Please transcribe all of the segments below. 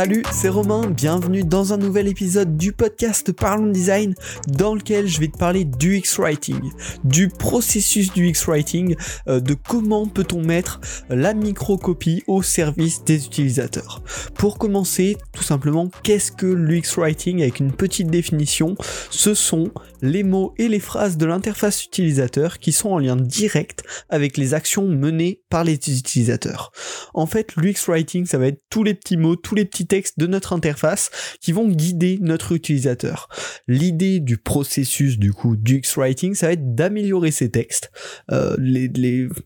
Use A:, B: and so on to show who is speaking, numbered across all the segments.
A: Salut, c'est Romain, bienvenue dans un nouvel épisode du podcast Parlons Design dans lequel je vais te parler du X-Writing, du processus du X-Writing, euh, de comment peut-on mettre la microcopie au service des utilisateurs. Pour commencer, tout simplement, qu'est-ce que l'UX-Writing avec une petite définition? Ce sont les mots et les phrases de l'interface utilisateur qui sont en lien direct avec les actions menées par les utilisateurs. En fait, l'UX-Writing, ça va être tous les petits mots, tous les petits textes de notre interface qui vont guider notre utilisateur. L'idée du processus du coup du X-Writing, ça va être d'améliorer ces textes. Euh,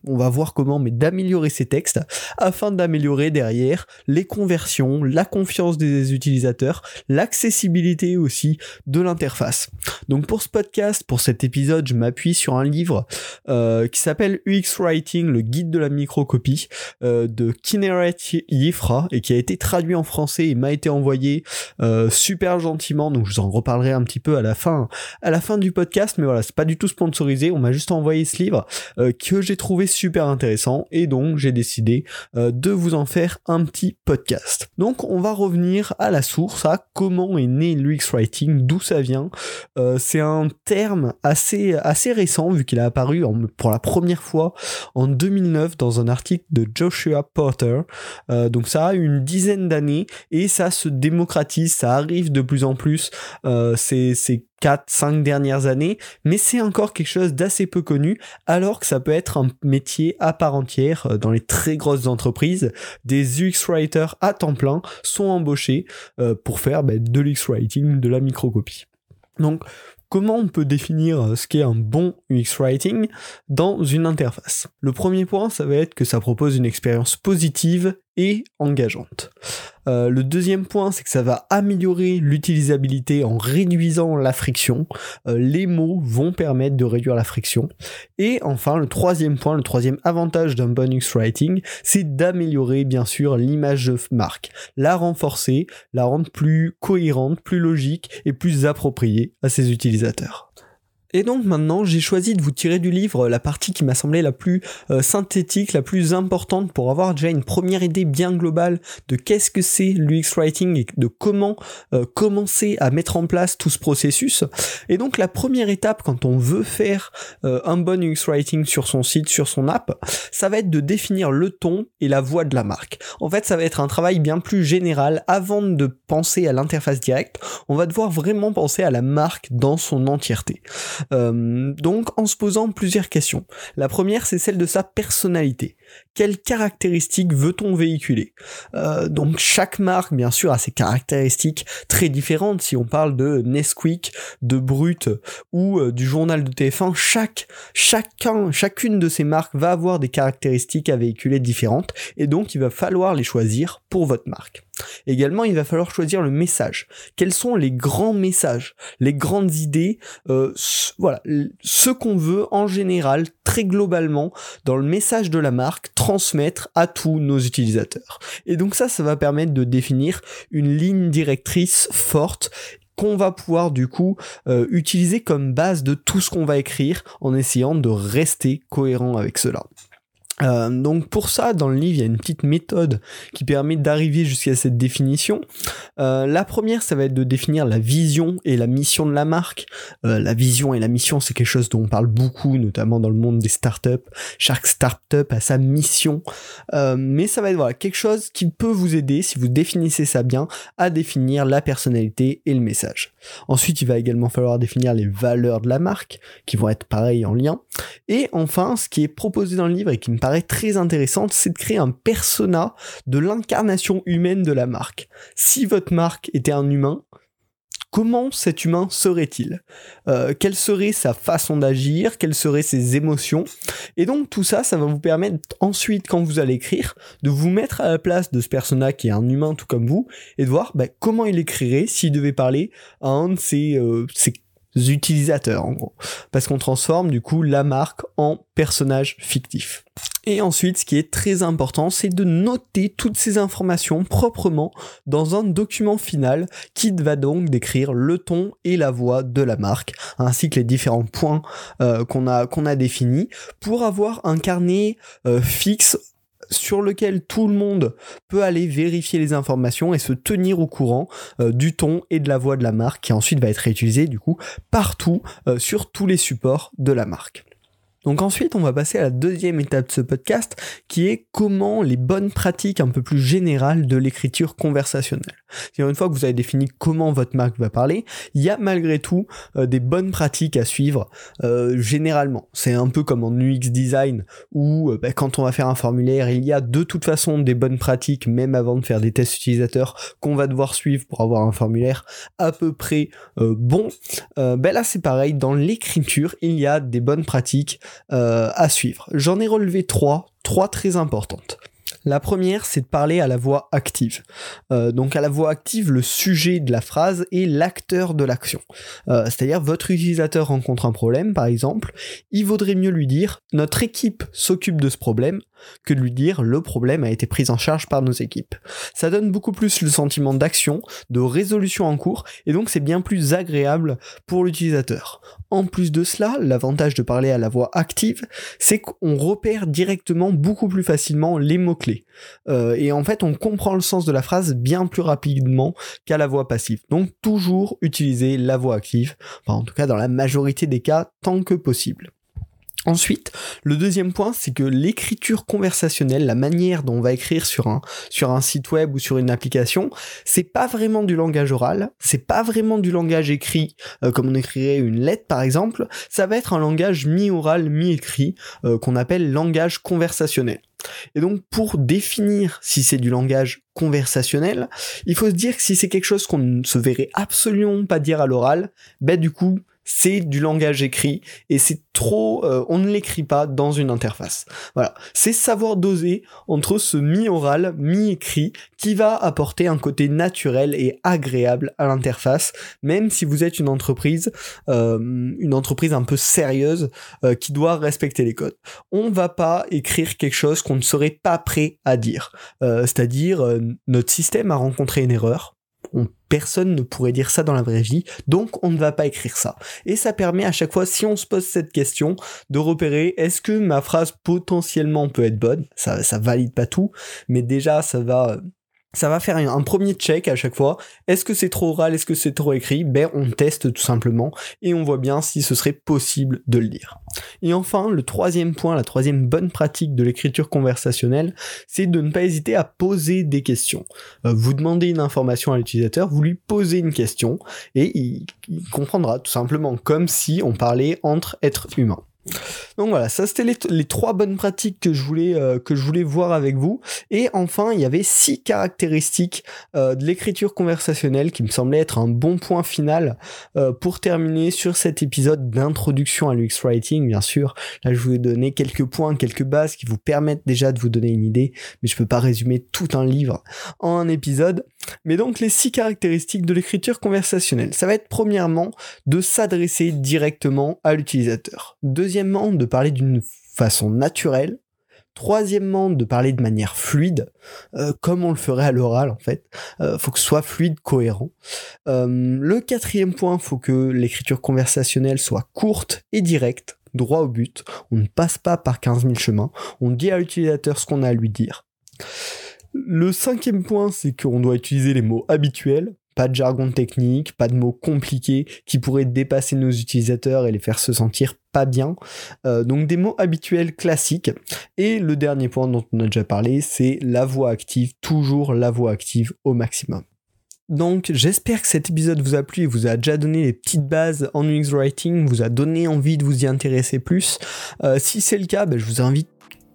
A: on va voir comment, mais d'améliorer ces textes afin d'améliorer derrière les conversions, la confiance des utilisateurs, l'accessibilité aussi de l'interface. Donc pour ce podcast, pour cet épisode, je m'appuie sur un livre euh, qui s'appelle UX Writing, le guide de la microcopie euh, de Kineret Yifra et qui a été traduit en français et m'a été envoyé euh, super gentiment. Donc je vous en reparlerai un petit peu à la fin, à la fin du podcast. Mais voilà, c'est pas du tout sponsorisé. On m'a juste envoyé ce livre euh, que j'ai trouvé super intéressant et donc j'ai décidé euh, de vous en faire un petit podcast. Donc on va revenir à la source, à comment est né l'UX Writing, d'où ça vient. C'est un terme assez, assez récent vu qu'il a apparu pour la première fois en 2009 dans un article de Joshua Porter. Donc ça a une dizaine d'années et ça se démocratise, ça arrive de plus en plus euh, ces, ces 4-5 dernières années, mais c'est encore quelque chose d'assez peu connu, alors que ça peut être un métier à part entière euh, dans les très grosses entreprises. Des UX writers à temps plein sont embauchés euh, pour faire ben, de l'UX writing, de la microcopie. Donc, comment on peut définir euh, ce qu'est un bon UX writing dans une interface Le premier point, ça va être que ça propose une expérience positive et engageante. Euh, le deuxième point, c'est que ça va améliorer l'utilisabilité en réduisant la friction. Euh, les mots vont permettre de réduire la friction. Et enfin, le troisième point, le troisième avantage d'un bon UX writing, c'est d'améliorer bien sûr l'image de marque, la renforcer, la rendre plus cohérente, plus logique et plus appropriée à ses utilisateurs utilisateur. Et donc maintenant, j'ai choisi de vous tirer du livre la partie qui m'a semblé la plus euh, synthétique, la plus importante pour avoir déjà une première idée bien globale de qu'est-ce que c'est l'UX Writing et de comment euh, commencer à mettre en place tout ce processus. Et donc la première étape quand on veut faire euh, un bon UX Writing sur son site, sur son app, ça va être de définir le ton et la voix de la marque. En fait, ça va être un travail bien plus général avant de penser à l'interface directe. On va devoir vraiment penser à la marque dans son entièreté. Euh, donc en se posant plusieurs questions. La première, c'est celle de sa personnalité. Quelles caractéristiques veut-on véhiculer? Euh, Donc chaque marque, bien sûr, a ses caractéristiques très différentes. Si on parle de Nesquik, de Brut ou euh, du journal de TF1, chaque, chacun, chacune de ces marques va avoir des caractéristiques à véhiculer différentes et donc il va falloir les choisir pour votre marque. Également, il va falloir choisir le message. Quels sont les grands messages, les grandes idées, euh, voilà, ce qu'on veut en général, très globalement, dans le message de la marque, transmettre à tous nos utilisateurs. Et donc ça, ça va permettre de définir une ligne directrice forte qu'on va pouvoir du coup euh, utiliser comme base de tout ce qu'on va écrire en essayant de rester cohérent avec cela. Euh, donc pour ça, dans le livre, il y a une petite méthode qui permet d'arriver jusqu'à cette définition. Euh, la première, ça va être de définir la vision et la mission de la marque. Euh, la vision et la mission, c'est quelque chose dont on parle beaucoup, notamment dans le monde des startups. Chaque startup a sa mission, mais ça va être quelque chose qui peut vous aider si vous définissez ça bien à définir la personnalité et le message. Ensuite, il va également falloir définir les valeurs de la marque, qui vont être pareilles en lien. Et enfin, ce qui est proposé dans le livre et qui me paraît très intéressant, c'est de créer un persona de l'incarnation humaine de la marque. Si votre marque était un humain, comment cet humain serait-il? Euh, Quelle serait sa façon d'agir? Quelles seraient ses émotions? Et donc tout ça, ça va vous permettre ensuite, quand vous allez écrire, de vous mettre à la place de ce persona qui est un humain tout comme vous, et de voir bah, comment il écrirait s'il devait parler à un de ses, euh, utilisateurs en gros. Parce qu'on transforme du coup la marque en personnage fictif. Et ensuite, ce qui est très important, c'est de noter toutes ces informations proprement dans un document final qui va donc décrire le ton et la voix de la marque, ainsi que les différents points euh, qu'on a, qu'on a définis, pour avoir un carnet euh, fixe sur lequel tout le monde peut aller vérifier les informations et se tenir au courant euh, du ton et de la voix de la marque qui ensuite va être réutilisé du coup partout euh, sur tous les supports de la marque. Donc ensuite, on va passer à la deuxième étape de ce podcast, qui est comment les bonnes pratiques un peu plus générales de l'écriture conversationnelle. une fois que vous avez défini comment votre marque va parler, il y a malgré tout euh, des bonnes pratiques à suivre euh, généralement. C'est un peu comme en UX design où euh, bah, quand on va faire un formulaire, il y a de toute façon des bonnes pratiques, même avant de faire des tests utilisateurs, qu'on va devoir suivre pour avoir un formulaire à peu près bon. ben là, c'est pareil, dans l'écriture, il y a des bonnes pratiques euh, à suivre. J'en ai relevé trois, trois très importantes. La première, c'est de parler à la voix active. Euh, donc à la voix active, le sujet de la phrase est l'acteur de l'action. Euh, c'est-à-dire votre utilisateur rencontre un problème, par exemple, il vaudrait mieux lui dire notre équipe s'occupe de ce problème que de lui dire le problème a été pris en charge par nos équipes. Ça donne beaucoup plus le sentiment d'action, de résolution en cours, et donc c'est bien plus agréable pour l'utilisateur. En plus de cela, l'avantage de parler à la voix active, c'est qu'on repère directement beaucoup plus facilement les mots-clés. Euh, et en fait, on comprend le sens de la phrase bien plus rapidement qu'à la voix passive. Donc toujours utiliser la voix active, en tout cas dans la majorité des cas, tant que possible. Ensuite, le deuxième point, c'est que l'écriture conversationnelle, la manière dont on va écrire sur un, sur un site web ou sur une application, c'est pas vraiment du langage oral, c'est pas vraiment du langage écrit, euh, comme on écrirait une lettre par exemple, ça va être un langage mi-oral, mi-écrit, euh, qu'on appelle langage conversationnel. Et donc pour définir si c'est du langage conversationnel, il faut se dire que si c'est quelque chose qu'on ne se verrait absolument pas dire à l'oral, ben du coup c'est du langage écrit et c'est trop, euh, on ne l'écrit pas dans une interface. Voilà, c'est savoir doser entre ce mi-oral, mi-écrit qui va apporter un côté naturel et agréable à l'interface, même si vous êtes une entreprise, euh, une entreprise un peu sérieuse euh, qui doit respecter les codes. On va pas écrire quelque chose qu'on ne serait pas prêt à dire. C'est-à-dire, notre système a rencontré une erreur, personne ne pourrait dire ça dans la vraie vie, donc on ne va pas écrire ça. Et ça permet à chaque fois, si on se pose cette question, de repérer est-ce que ma phrase potentiellement peut être bonne, ça, ça valide pas tout, mais déjà ça va ça va faire un premier check à chaque fois. Est-ce que c'est trop oral, est-ce que c'est trop écrit? Ben on teste tout simplement et on voit bien si ce serait possible de le dire. Et enfin, le troisième point, la troisième bonne pratique de l'écriture conversationnelle, c'est de ne pas hésiter à poser des questions. Euh, vous demandez une information à l'utilisateur, vous lui posez une question et il comprendra tout simplement comme si on parlait entre êtres humains. Donc voilà, ça c'était les, trois bonnes pratiques que je voulais euh, que je voulais voir avec vous. Et enfin, il y avait six caractéristiques euh, de l'écriture conversationnelle qui me semblaient être un bon point final euh, pour terminer sur cet épisode d'introduction à l'UX writing. Bien sûr, là je vous ai donné quelques points, quelques bases qui vous permettent déjà de vous donner une idée, mais je peux pas résumer tout un livre en un épisode. Mais donc les six caractéristiques de l'écriture conversationnelle, ça va être premièrement de s'adresser directement à l'utilisateur. Deuxièmement, de parler d'une façon naturelle. Troisièmement, de parler de manière fluide, euh, comme on le ferait à l'oral en fait. Euh, faut que ce soit fluide, cohérent. Euh, le quatrième point, faut que l'écriture conversationnelle soit courte et directe, droit au but. On ne passe pas par 15 000 chemins. On dit à l'utilisateur ce qu'on a à lui dire. Le cinquième point, c'est qu'on doit utiliser les mots habituels. Pas de jargon technique, pas de mots compliqués qui pourraient dépasser nos utilisateurs et les faire se sentir pas bien. Euh, donc des mots habituels classiques. Et le dernier point dont on a déjà parlé, c'est la voix active, toujours la voix active au maximum. Donc j'espère que cet épisode vous a plu et vous a déjà donné les petites bases en UX Writing, vous a donné envie de vous y intéresser plus. Euh, si c'est le cas, ben, je vous invite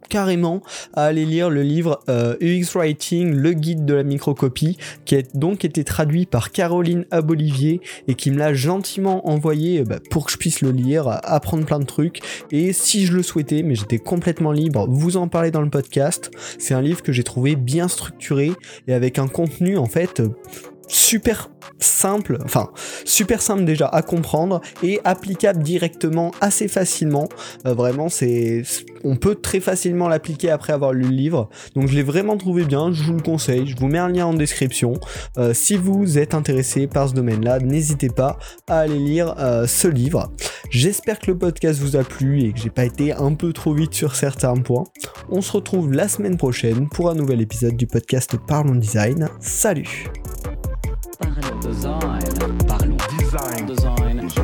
A: carrément à aller lire le livre euh, UX Writing, le guide de la microcopie, qui a donc été traduit par Caroline Abolivier et qui me l'a gentiment envoyé euh, bah, pour que je puisse le lire, apprendre plein de trucs. Et si je le souhaitais, mais j'étais complètement libre, vous en parler dans le podcast. C'est un livre que j'ai trouvé bien structuré et avec un contenu en fait super simple, enfin super simple déjà à comprendre et applicable directement assez facilement. Euh, vraiment, c'est, on peut très facilement l'appliquer après avoir lu le livre. Donc je l'ai vraiment trouvé bien, je vous le conseille. Je vous mets un lien en description. Euh, si vous êtes intéressé par ce domaine-là, n'hésitez pas à aller lire euh, ce livre. J'espère que le podcast vous a plu et que j'ai pas été un peu trop vite sur certains points. On se retrouve la semaine prochaine pour un nouvel épisode du podcast Parlons Design. Salut
B: design,
C: Parlons. Design.
B: design,
C: Parlons design.